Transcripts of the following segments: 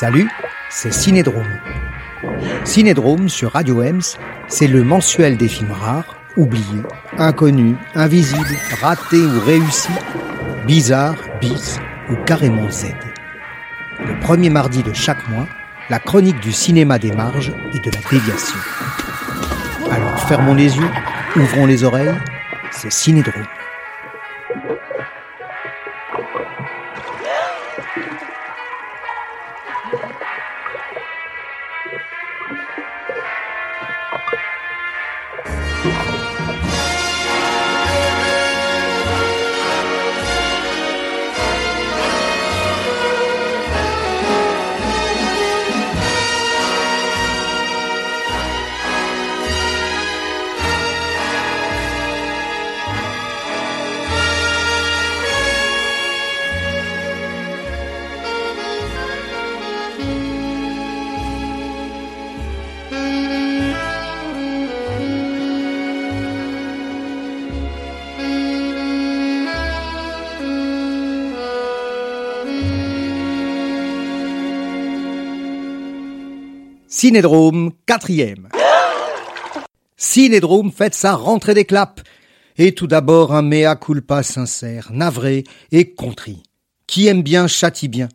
Salut, c'est Cinédrome. Cinédrome sur Radio Ems, c'est le mensuel des films rares, oubliés, inconnus, invisibles, ratés ou réussis, bizarres, bis ou carrément Z. Le premier mardi de chaque mois, la chronique du cinéma des marges et de la déviation. Alors fermons les yeux, ouvrons les oreilles, c'est Cinédrome. Cinédrome, quatrième. Cinédrome fête sa rentrée des claps. Et tout d'abord un mea culpa sincère, navré et contrit. Qui aime bien châtie bien.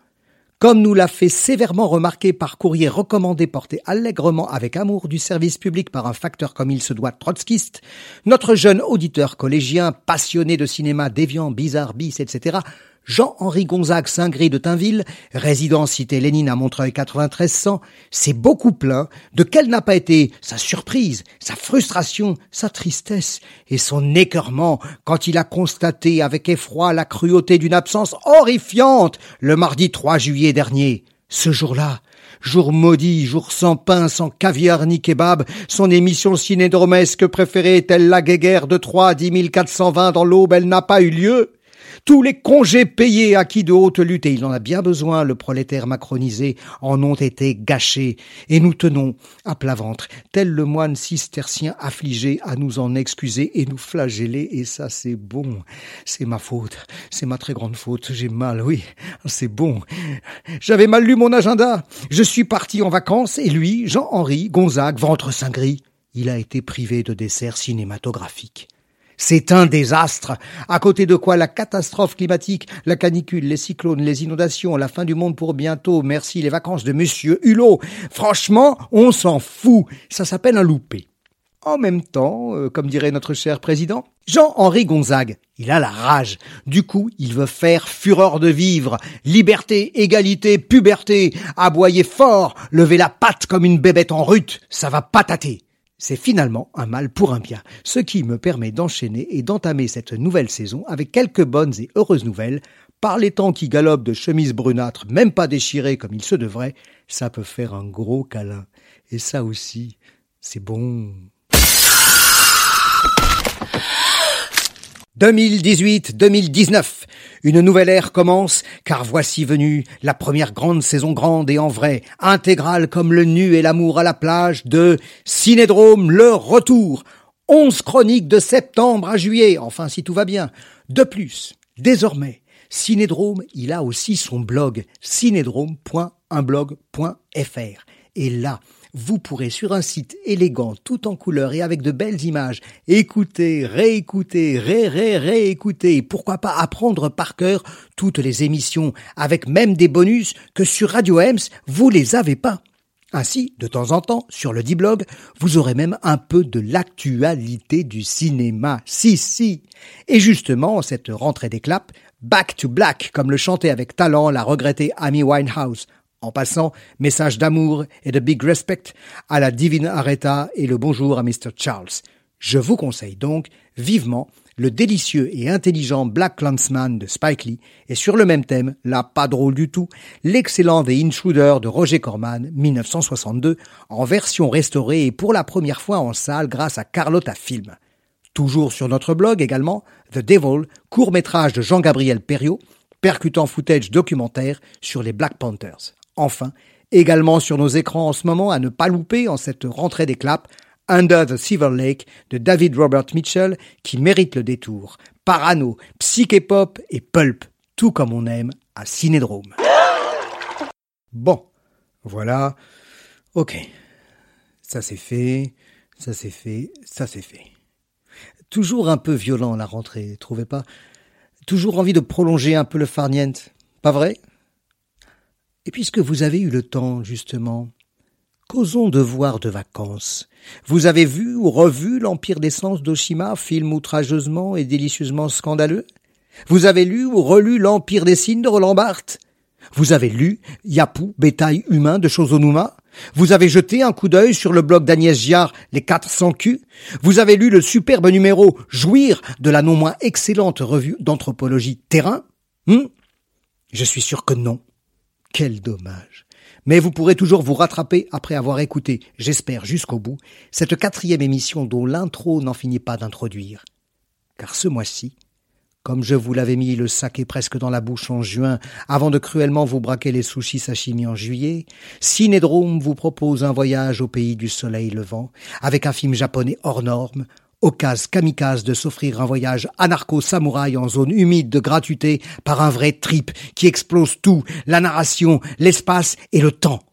Comme nous l'a fait sévèrement remarquer par courrier recommandé porté allègrement avec amour du service public par un facteur comme il se doit trotskiste, notre jeune auditeur collégien, passionné de cinéma déviant, bizarre, bis, etc., Jean-Henri Gonzague Saint-Gris de Tinville, résident cité Lénine à Montreuil 9300, s'est beaucoup plaint de quelle n'a pas été sa surprise, sa frustration, sa tristesse et son écœurement quand il a constaté avec effroi la cruauté d'une absence horrifiante le mardi 3 juillet dernier? Ce jour-là, jour maudit, jour sans pain, sans caviar ni kebab, son émission cinédromesque préférée est-elle la guéguerre de 3 à 10 420 dans l'aube, elle n'a pas eu lieu? Tous les congés payés acquis de haute lutte, et il en a bien besoin, le prolétaire macronisé, en ont été gâchés. Et nous tenons, à plat ventre, tel le moine cistercien affligé, à nous en excuser et nous flageller, et ça c'est bon. C'est ma faute, c'est ma très grande faute, j'ai mal, oui, c'est bon. J'avais mal lu mon agenda. Je suis parti en vacances, et lui, Jean-Henri Gonzague, ventre saint gris, il a été privé de dessert cinématographique. C'est un désastre, à côté de quoi la catastrophe climatique, la canicule, les cyclones, les inondations, la fin du monde pour bientôt, merci les vacances de monsieur Hulot. Franchement, on s'en fout. Ça s'appelle un loupé. En même temps, euh, comme dirait notre cher président, Jean-Henri Gonzague, il a la rage. Du coup, il veut faire fureur de vivre, liberté, égalité, puberté, aboyer fort, lever la patte comme une bébête en rute, ça va patater. C'est finalement un mal pour un bien, ce qui me permet d'enchaîner et d'entamer cette nouvelle saison avec quelques bonnes et heureuses nouvelles. Par les temps qui galopent de chemises brunâtres, même pas déchirées comme il se devrait, ça peut faire un gros câlin. Et ça aussi, c'est bon. 2018-2019. Une nouvelle ère commence, car voici venue la première grande saison grande et en vrai, intégrale comme le nu et l'amour à la plage de Cinédrome Le Retour. Onze chroniques de septembre à juillet, enfin si tout va bien. De plus, désormais, Cinédrome, il a aussi son blog, cinédrome.unblog.fr. Et là, vous pourrez sur un site élégant, tout en couleur et avec de belles images, écouter, réécouter, ré-ré, réécouter, pourquoi pas apprendre par cœur toutes les émissions, avec même des bonus que sur Radio Ems, vous les avez pas. Ainsi, de temps en temps, sur le D-Blog, vous aurez même un peu de l'actualité du cinéma. Si, si. Et justement, cette rentrée des claps, Back to Black, comme le chantait avec talent la regrettée Amy Winehouse, en passant, message d'amour et de big respect à la divine Aretha et le bonjour à Mr. Charles. Je vous conseille donc vivement le délicieux et intelligent Black Clansman de Spike Lee et sur le même thème, là pas drôle du tout, l'excellent The Intruder de Roger Corman 1962 en version restaurée et pour la première fois en salle grâce à Carlotta Film. Toujours sur notre blog également, The Devil, court métrage de Jean-Gabriel Perriot, percutant footage documentaire sur les Black Panthers. Enfin, également sur nos écrans en ce moment, à ne pas louper en cette rentrée des claps, Under the Silver Lake de David Robert Mitchell qui mérite le détour. Parano, psyché-pop et pulp, tout comme on aime à Cinédrome. Bon, voilà. Ok. Ça c'est fait, ça c'est fait, ça c'est fait. Toujours un peu violent la rentrée, trouvez pas? Toujours envie de prolonger un peu le farniente, pas vrai? Et puisque vous avez eu le temps, justement, causons de voir de vacances. Vous avez vu ou revu l'Empire d'essence d'Oshima, film outrageusement et délicieusement scandaleux? Vous avez lu ou relu l'Empire des signes de Roland Barthes? Vous avez lu Yapu, bétail humain de Shozonuma? Vous avez jeté un coup d'œil sur le blog d'Agnès Giard, Les 400 culs? Vous avez lu le superbe numéro Jouir de la non moins excellente revue d'anthropologie Terrain? Hmm? Je suis sûr que non. Quel dommage. Mais vous pourrez toujours vous rattraper après avoir écouté, j'espère jusqu'au bout, cette quatrième émission dont l'intro n'en finit pas d'introduire. Car ce mois-ci, comme je vous l'avais mis le saké presque dans la bouche en juin, avant de cruellement vous braquer les sushis sashimi en juillet, Cinédrome vous propose un voyage au pays du soleil levant, avec un film japonais hors norme, occasion kamikaze de s'offrir un voyage anarcho-samouraï en zone humide de gratuité par un vrai trip qui explose tout, la narration, l'espace et le temps.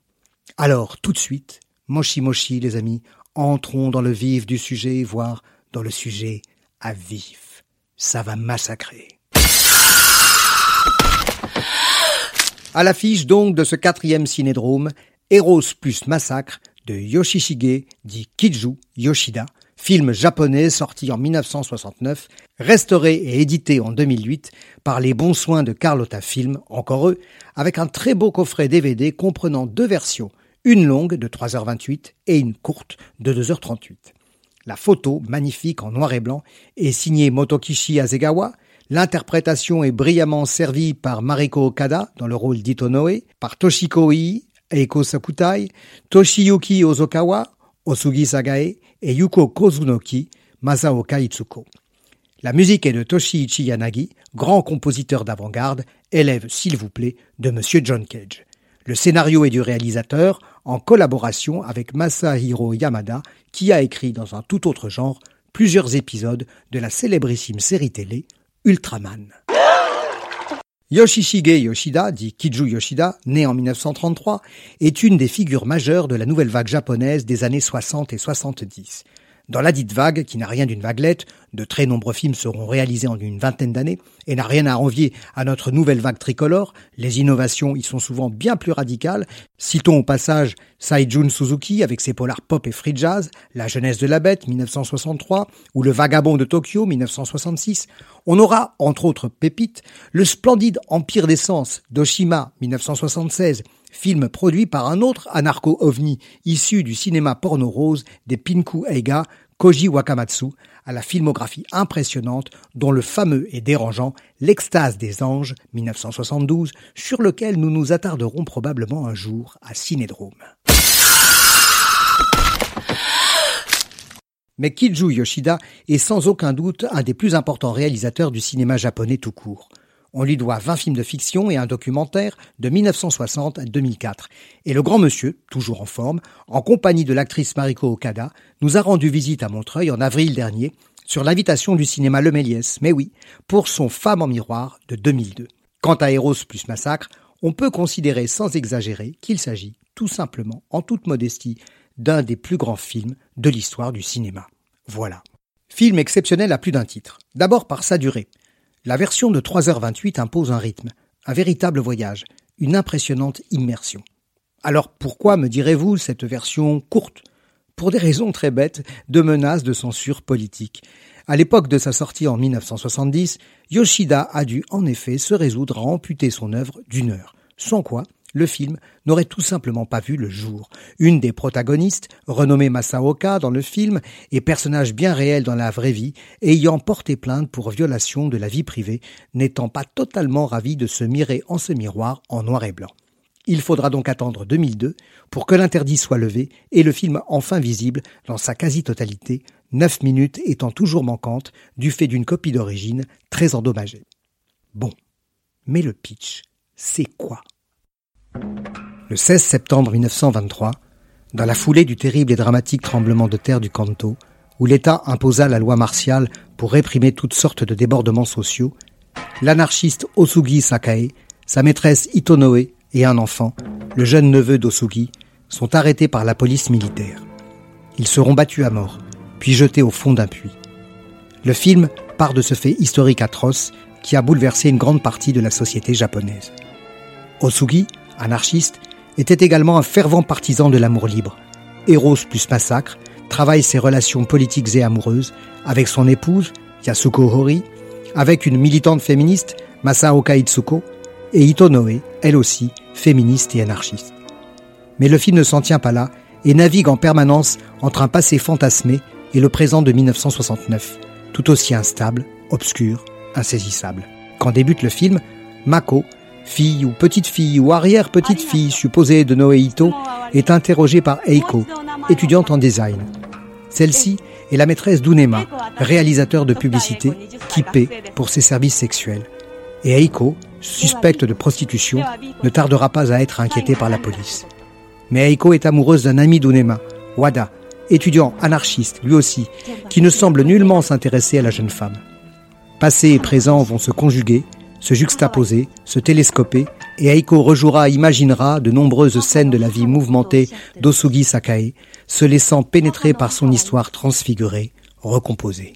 Alors, tout de suite, moshi moshi les amis, entrons dans le vif du sujet, voire dans le sujet à vif ça va massacrer. À l'affiche donc de ce quatrième cinédrome, Eros plus Massacre de Yoshishige dit Kiju Yoshida, film japonais sorti en 1969, restauré et édité en 2008 par les bons soins de Carlotta Film, encore eux, avec un très beau coffret DVD comprenant deux versions, une longue de 3h28 et une courte de 2h38. La photo, magnifique en noir et blanc, est signée Motokishi Azegawa. L'interprétation est brillamment servie par Mariko Okada dans le rôle d'Itonoe, par Toshiko Ii, Eiko Sakutai, Toshiyuki Ozokawa, Osugi Sagae et Yuko Kozunoki, Masaoka Itsuko. La musique est de Toshiichi Yanagi, grand compositeur d'avant-garde, élève, s'il vous plaît, de Monsieur John Cage. Le scénario est du réalisateur, en collaboration avec Masahiro Yamada, qui a écrit dans un tout autre genre plusieurs épisodes de la célébrissime série télé Ultraman. Yoshishige Yoshida, dit Kiju Yoshida, né en 1933, est une des figures majeures de la nouvelle vague japonaise des années 60 et 70. Dans la dite vague, qui n'a rien d'une vaguelette, de très nombreux films seront réalisés en une vingtaine d'années et n'a rien à envier à notre nouvelle vague tricolore. Les innovations y sont souvent bien plus radicales. Citons au passage Saijun Suzuki avec ses polars pop et free jazz, La jeunesse de la bête 1963 ou Le vagabond de Tokyo 1966. On aura, entre autres pépites, le splendide Empire d'essence d'Oshima 1976 film produit par un autre anarcho-ovni issu du cinéma porno rose des Pinku Eiga, Koji Wakamatsu, à la filmographie impressionnante dont le fameux et dérangeant L'extase des anges 1972 sur lequel nous nous attarderons probablement un jour à Cinédrome. Mais Kiju Yoshida est sans aucun doute un des plus importants réalisateurs du cinéma japonais tout court. On lui doit 20 films de fiction et un documentaire de 1960 à 2004. Et le grand monsieur, toujours en forme, en compagnie de l'actrice Mariko Okada, nous a rendu visite à Montreuil en avril dernier sur l'invitation du cinéma Le Méliès, mais oui, pour son Femme en miroir de 2002. Quant à Eros plus Massacre, on peut considérer sans exagérer qu'il s'agit tout simplement, en toute modestie, d'un des plus grands films de l'histoire du cinéma. Voilà. Film exceptionnel à plus d'un titre. D'abord par sa durée. La version de 3h28 impose un rythme, un véritable voyage, une impressionnante immersion. Alors pourquoi, me direz-vous, cette version courte? Pour des raisons très bêtes de menaces de censure politique. À l'époque de sa sortie en 1970, Yoshida a dû en effet se résoudre à amputer son œuvre d'une heure, sans quoi le film n'aurait tout simplement pas vu le jour. Une des protagonistes, renommée Masaoka dans le film, et personnage bien réel dans la vraie vie, ayant porté plainte pour violation de la vie privée, n'étant pas totalement ravie de se mirer en ce miroir en noir et blanc. Il faudra donc attendre 2002 pour que l'interdit soit levé et le film enfin visible dans sa quasi-totalité, neuf minutes étant toujours manquantes du fait d'une copie d'origine très endommagée. Bon. Mais le pitch, c'est quoi? Le 16 septembre 1923, Dans la foulée du terrible et dramatique tremblement de terre du Kanto, où l'État imposa la loi martiale pour réprimer toutes sortes de débordements sociaux, l'anarchiste Osugi Sakae, sa maîtresse Itonoe et un enfant, le jeune neveu d'Osugi, sont arrêtés par la police militaire. Ils seront battus à mort, puis jetés au fond d'un puits. Le film part de ce fait historique atroce qui a bouleversé une grande partie de la société japonaise. Osugi, anarchiste, était également un fervent partisan de l'amour libre. Eros plus massacre travaille ses relations politiques et amoureuses avec son épouse, Yasuko Hori, avec une militante féministe, Masaoka Itsuko, et Itonoe, elle aussi, féministe et anarchiste. Mais le film ne s'en tient pas là et navigue en permanence entre un passé fantasmé et le présent de 1969, tout aussi instable, obscur, insaisissable. Quand débute le film, Mako, fille ou petite fille ou arrière-petite fille supposée de Noéito, est interrogée par Eiko, étudiante en design. Celle-ci est la maîtresse d'Unema, réalisateur de publicité, qui paie pour ses services sexuels. Et Eiko, suspecte de prostitution, ne tardera pas à être inquiétée par la police. Mais Eiko est amoureuse d'un ami d'Unema, Wada, étudiant anarchiste lui aussi, qui ne semble nullement s'intéresser à la jeune femme. Passé et présent vont se conjuguer, se juxtaposer, se télescoper, et Aiko rejouera, imaginera de nombreuses scènes de la vie mouvementée d'Osugi Sakae, se laissant pénétrer par son histoire transfigurée, recomposée.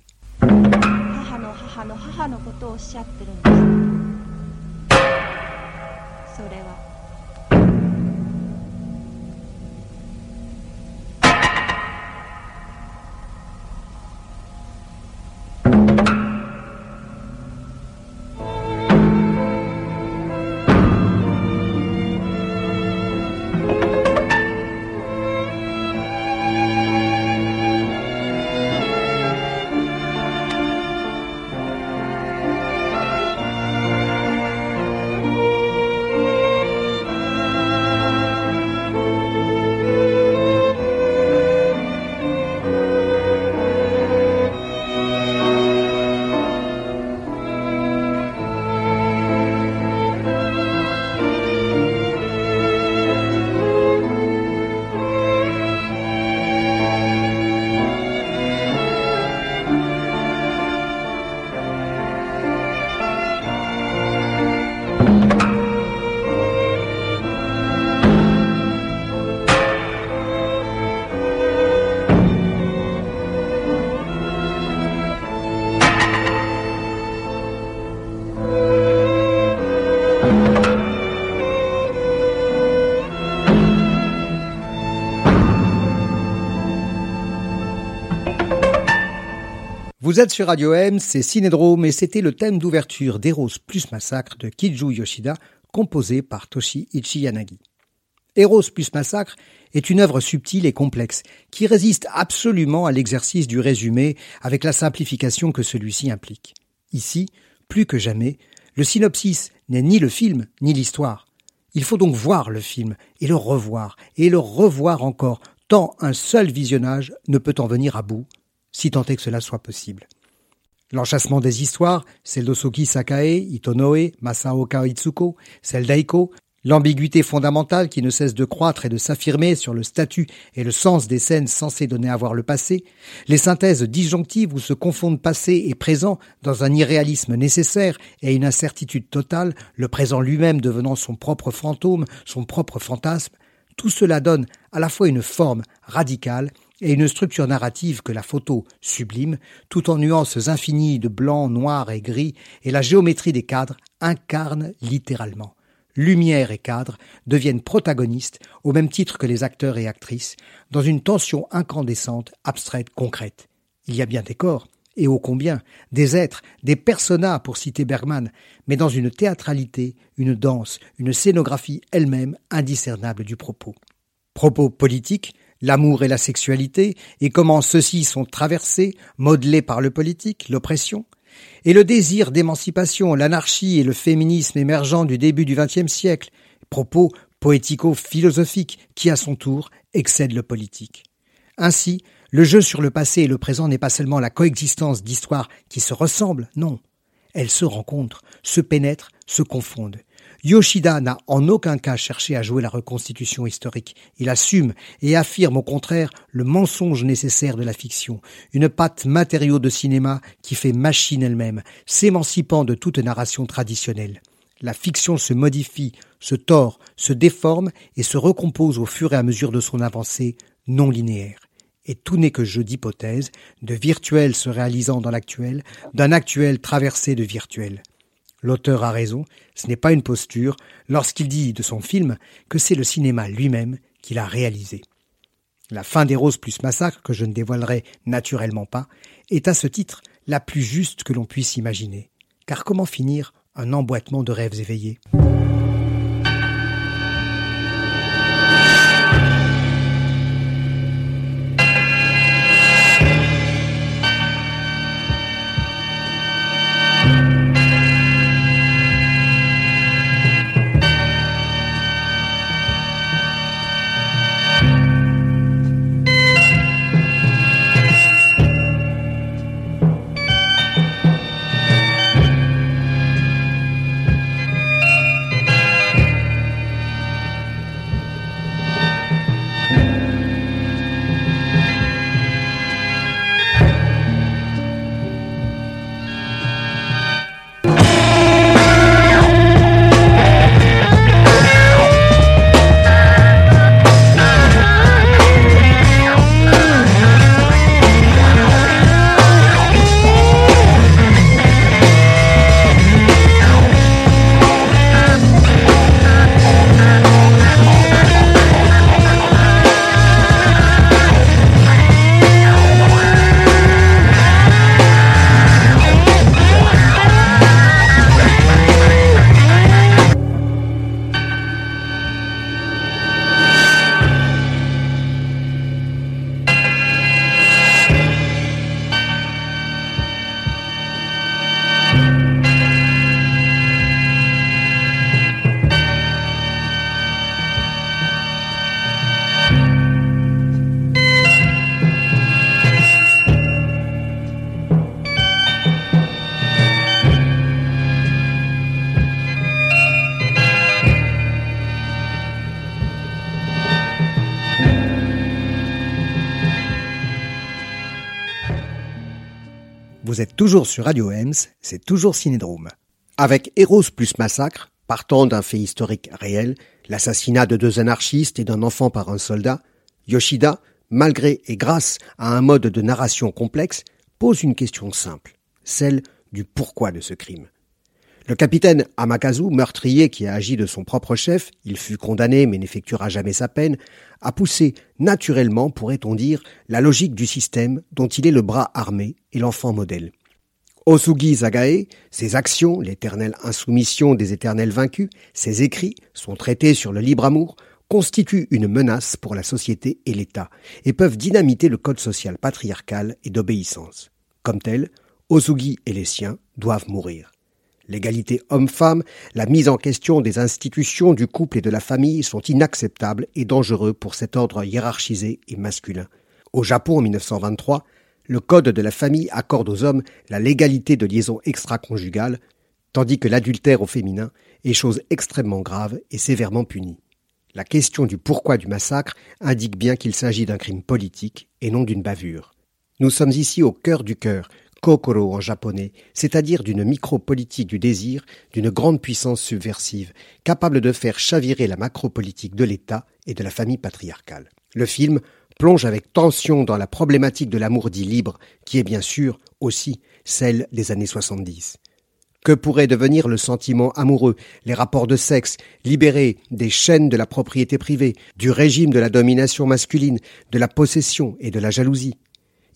Vous êtes sur Radio M, c'est Cinédrome et c'était le thème d'ouverture d'Eros plus Massacre de Kiju Yoshida, composé par Toshi Ichiyanagi. Eros plus Massacre est une œuvre subtile et complexe qui résiste absolument à l'exercice du résumé avec la simplification que celui-ci implique. Ici, plus que jamais, le synopsis n'est ni le film ni l'histoire. Il faut donc voir le film et le revoir et le revoir encore, tant un seul visionnage ne peut en venir à bout, si tant est que cela soit possible. L'enchassement des histoires, celle d'Osoki Sakae, Itonoe, Masaoka Itsuko, celle d'Aiko, l'ambiguïté fondamentale qui ne cesse de croître et de s'affirmer sur le statut et le sens des scènes censées donner à voir le passé, les synthèses disjonctives où se confondent passé et présent dans un irréalisme nécessaire et une incertitude totale, le présent lui-même devenant son propre fantôme, son propre fantasme, tout cela donne à la fois une forme radicale et une structure narrative que la photo sublime, tout en nuances infinies de blanc, noir et gris, et la géométrie des cadres incarne littéralement. Lumière et cadre deviennent protagonistes au même titre que les acteurs et actrices, dans une tension incandescente, abstraite, concrète. Il y a bien des corps, et ô combien, des êtres, des personas pour citer Bergman, mais dans une théâtralité, une danse, une scénographie elle-même indiscernable du propos. Propos politiques, l'amour et la sexualité, et comment ceux-ci sont traversés, modelés par le politique, l'oppression, et le désir d'émancipation, l'anarchie et le féminisme émergent du début du XXe siècle, propos poético-philosophiques qui, à son tour, excèdent le politique. Ainsi, le jeu sur le passé et le présent n'est pas seulement la coexistence d'histoires qui se ressemblent, non. Elles se rencontrent, se pénètrent, se confondent. Yoshida n'a en aucun cas cherché à jouer la reconstitution historique. Il assume et affirme au contraire le mensonge nécessaire de la fiction, une patte matériau de cinéma qui fait machine elle-même, s'émancipant de toute narration traditionnelle. La fiction se modifie, se tord, se déforme et se recompose au fur et à mesure de son avancée non linéaire. Et tout n'est que jeu d'hypothèses, de virtuel se réalisant dans l'actuel, d'un actuel traversé de virtuel. L'auteur a raison, ce n'est pas une posture, lorsqu'il dit de son film que c'est le cinéma lui-même qu'il a réalisé. La fin des Roses plus Massacre, que je ne dévoilerai naturellement pas, est à ce titre la plus juste que l'on puisse imaginer. Car comment finir un emboîtement de rêves éveillés? Vous êtes toujours sur Radio Ems, c'est toujours Cinédrome. Avec Héros plus Massacre, partant d'un fait historique réel, l'assassinat de deux anarchistes et d'un enfant par un soldat, Yoshida, malgré et grâce à un mode de narration complexe, pose une question simple, celle du pourquoi de ce crime. Le capitaine Amakazu, meurtrier qui a agi de son propre chef, il fut condamné mais n'effectuera jamais sa peine, a poussé naturellement, pourrait-on dire, la logique du système dont il est le bras armé et l'enfant modèle. Osugi Zagae, ses actions, l'éternelle insoumission des éternels vaincus, ses écrits, son traité sur le libre amour, constituent une menace pour la société et l'État, et peuvent dynamiter le code social patriarcal et d'obéissance. Comme tel, Osugi et les siens doivent mourir. L'égalité homme-femme, la mise en question des institutions du couple et de la famille sont inacceptables et dangereux pour cet ordre hiérarchisé et masculin. Au Japon en 1923, le Code de la famille accorde aux hommes la légalité de liaison extra-conjugale, tandis que l'adultère au féminin est chose extrêmement grave et sévèrement punie. La question du pourquoi du massacre indique bien qu'il s'agit d'un crime politique et non d'une bavure. Nous sommes ici au cœur du cœur, kokoro en japonais, c'est-à-dire d'une micro-politique du désir, d'une grande puissance subversive, capable de faire chavirer la macro-politique de l'État et de la famille patriarcale. Le film plonge avec tension dans la problématique de l'amour dit libre, qui est bien sûr aussi celle des années 70. Que pourrait devenir le sentiment amoureux, les rapports de sexe, libérés des chaînes de la propriété privée, du régime de la domination masculine, de la possession et de la jalousie?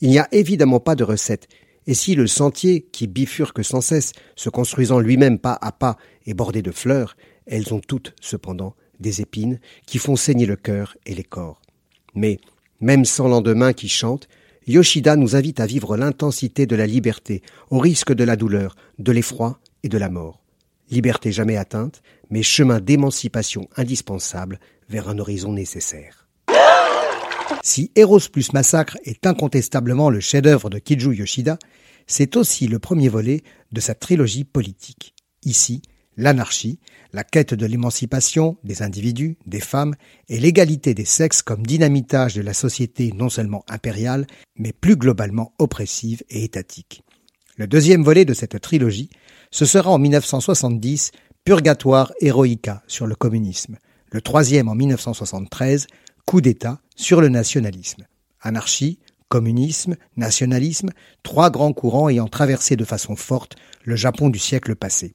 Il n'y a évidemment pas de recette, et si le sentier, qui bifurque sans cesse, se construisant lui-même pas à pas, est bordé de fleurs, elles ont toutes, cependant, des épines qui font saigner le cœur et les corps. Mais, même sans lendemain qui chante, Yoshida nous invite à vivre l'intensité de la liberté, au risque de la douleur, de l'effroi et de la mort. Liberté jamais atteinte, mais chemin d'émancipation indispensable vers un horizon nécessaire. Si Eros plus Massacre est incontestablement le chef-d'œuvre de Kiju Yoshida, c'est aussi le premier volet de sa trilogie politique. Ici, l'anarchie, la quête de l'émancipation des individus, des femmes et l'égalité des sexes comme dynamitage de la société non seulement impériale, mais plus globalement oppressive et étatique. Le deuxième volet de cette trilogie, ce sera en 1970 Purgatoire Heroica sur le communisme. Le troisième en 1973, Coup d'État sur le nationalisme. Anarchie, communisme, nationalisme, trois grands courants ayant traversé de façon forte le Japon du siècle passé.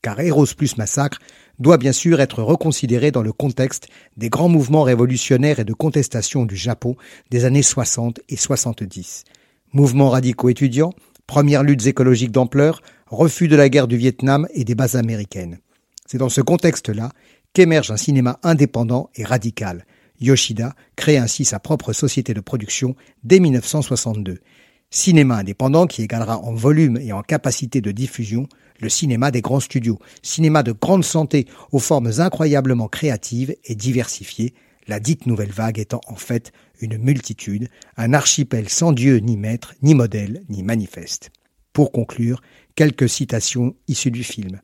Car Eros plus Massacre doit bien sûr être reconsidéré dans le contexte des grands mouvements révolutionnaires et de contestation du Japon des années 60 et 70. Mouvements radicaux étudiants, premières luttes écologiques d'ampleur, refus de la guerre du Vietnam et des bases américaines. C'est dans ce contexte-là qu'émerge un cinéma indépendant et radical. Yoshida crée ainsi sa propre société de production dès 1962. Cinéma indépendant qui égalera en volume et en capacité de diffusion le cinéma des grands studios, cinéma de grande santé aux formes incroyablement créatives et diversifiées, la dite nouvelle vague étant en fait une multitude, un archipel sans dieu ni maître, ni modèle, ni manifeste. Pour conclure, quelques citations issues du film.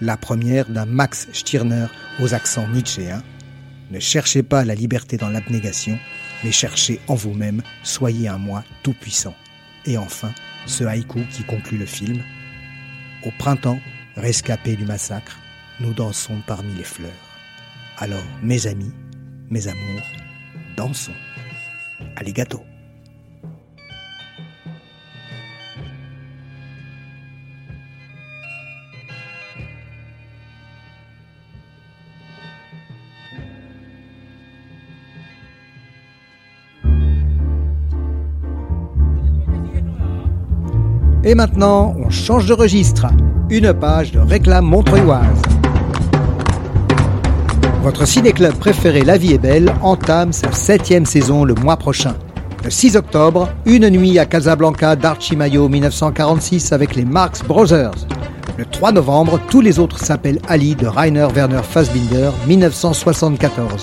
La première d'un Max Stirner aux accents nietzschéens. Ne cherchez pas la liberté dans l'abnégation, mais cherchez en vous-même, soyez un moi tout-puissant. Et enfin, ce haïku qui conclut le film. Au printemps, rescapé du massacre, nous dansons parmi les fleurs. Alors, mes amis, mes amours, dansons. Alligato. Et maintenant, on change de registre. Une page de réclame montreuilloise. Votre ciné-club préféré La Vie est Belle entame sa septième saison le mois prochain. Le 6 octobre, Une nuit à Casablanca d'Archimayo 1946 avec les Marx Brothers. Le 3 novembre, Tous les autres s'appellent Ali de Rainer Werner Fassbinder 1974.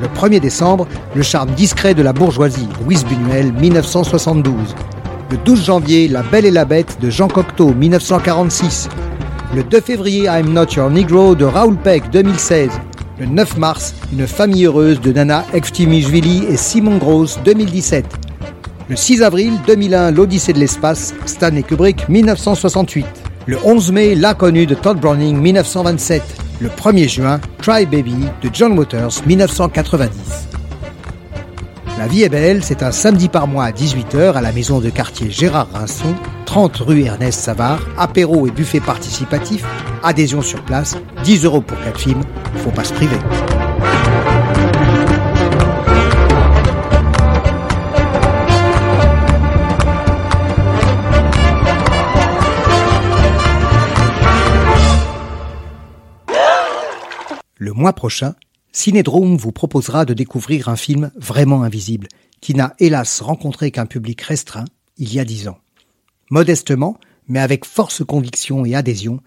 Le 1er décembre, Le charme discret de la bourgeoisie, Louise Buñuel 1972. Le 12 janvier, La Belle et la Bête de Jean Cocteau, 1946. Le 2 février, I'm Not Your Negro de Raoul Peck, 2016. Le 9 mars, Une famille heureuse de Nana Eftimishvili et Simon Gross, 2017. Le 6 avril 2001, L'Odyssée de l'espace, Stanley Kubrick, 1968. Le 11 mai, L'inconnu de Todd Browning, 1927. Le 1er juin, Try Baby de John Waters, 1990. La vie est belle, c'est un samedi par mois à 18h à la maison de quartier Gérard Rinson, 30 rue Ernest Savard, apéro et buffet participatif, adhésion sur place, 10 euros pour 4 films, faut pas se priver. Le mois prochain, Cinédrome vous proposera de découvrir un film vraiment invisible, qui n'a hélas rencontré qu'un public restreint il y a dix ans. Modestement, mais avec force conviction et adhésion,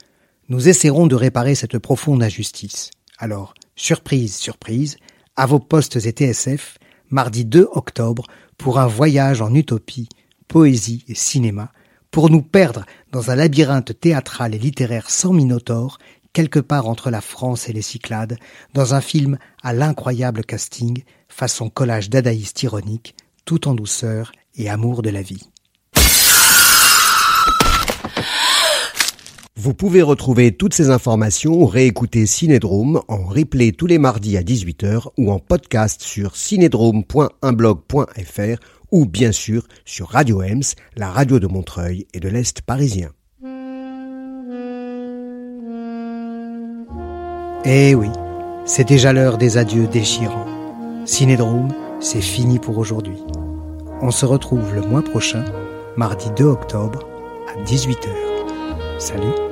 nous essaierons de réparer cette profonde injustice. Alors, surprise, surprise, à vos postes et TSF, mardi 2 octobre, pour un voyage en utopie, poésie et cinéma, pour nous perdre dans un labyrinthe théâtral et littéraire sans minotaure quelque part entre la France et les Cyclades, dans un film à l'incroyable casting, façon collage dadaïste ironique, tout en douceur et amour de la vie. Vous pouvez retrouver toutes ces informations ou réécouter Cinédrome en replay tous les mardis à 18h ou en podcast sur cinédrome.unblog.fr ou bien sûr sur Radio Ems, la radio de Montreuil et de l'Est parisien. Eh oui, c'est déjà l'heure des adieux déchirants. Cinédrome, c'est fini pour aujourd'hui. On se retrouve le mois prochain, mardi 2 octobre, à 18h. Salut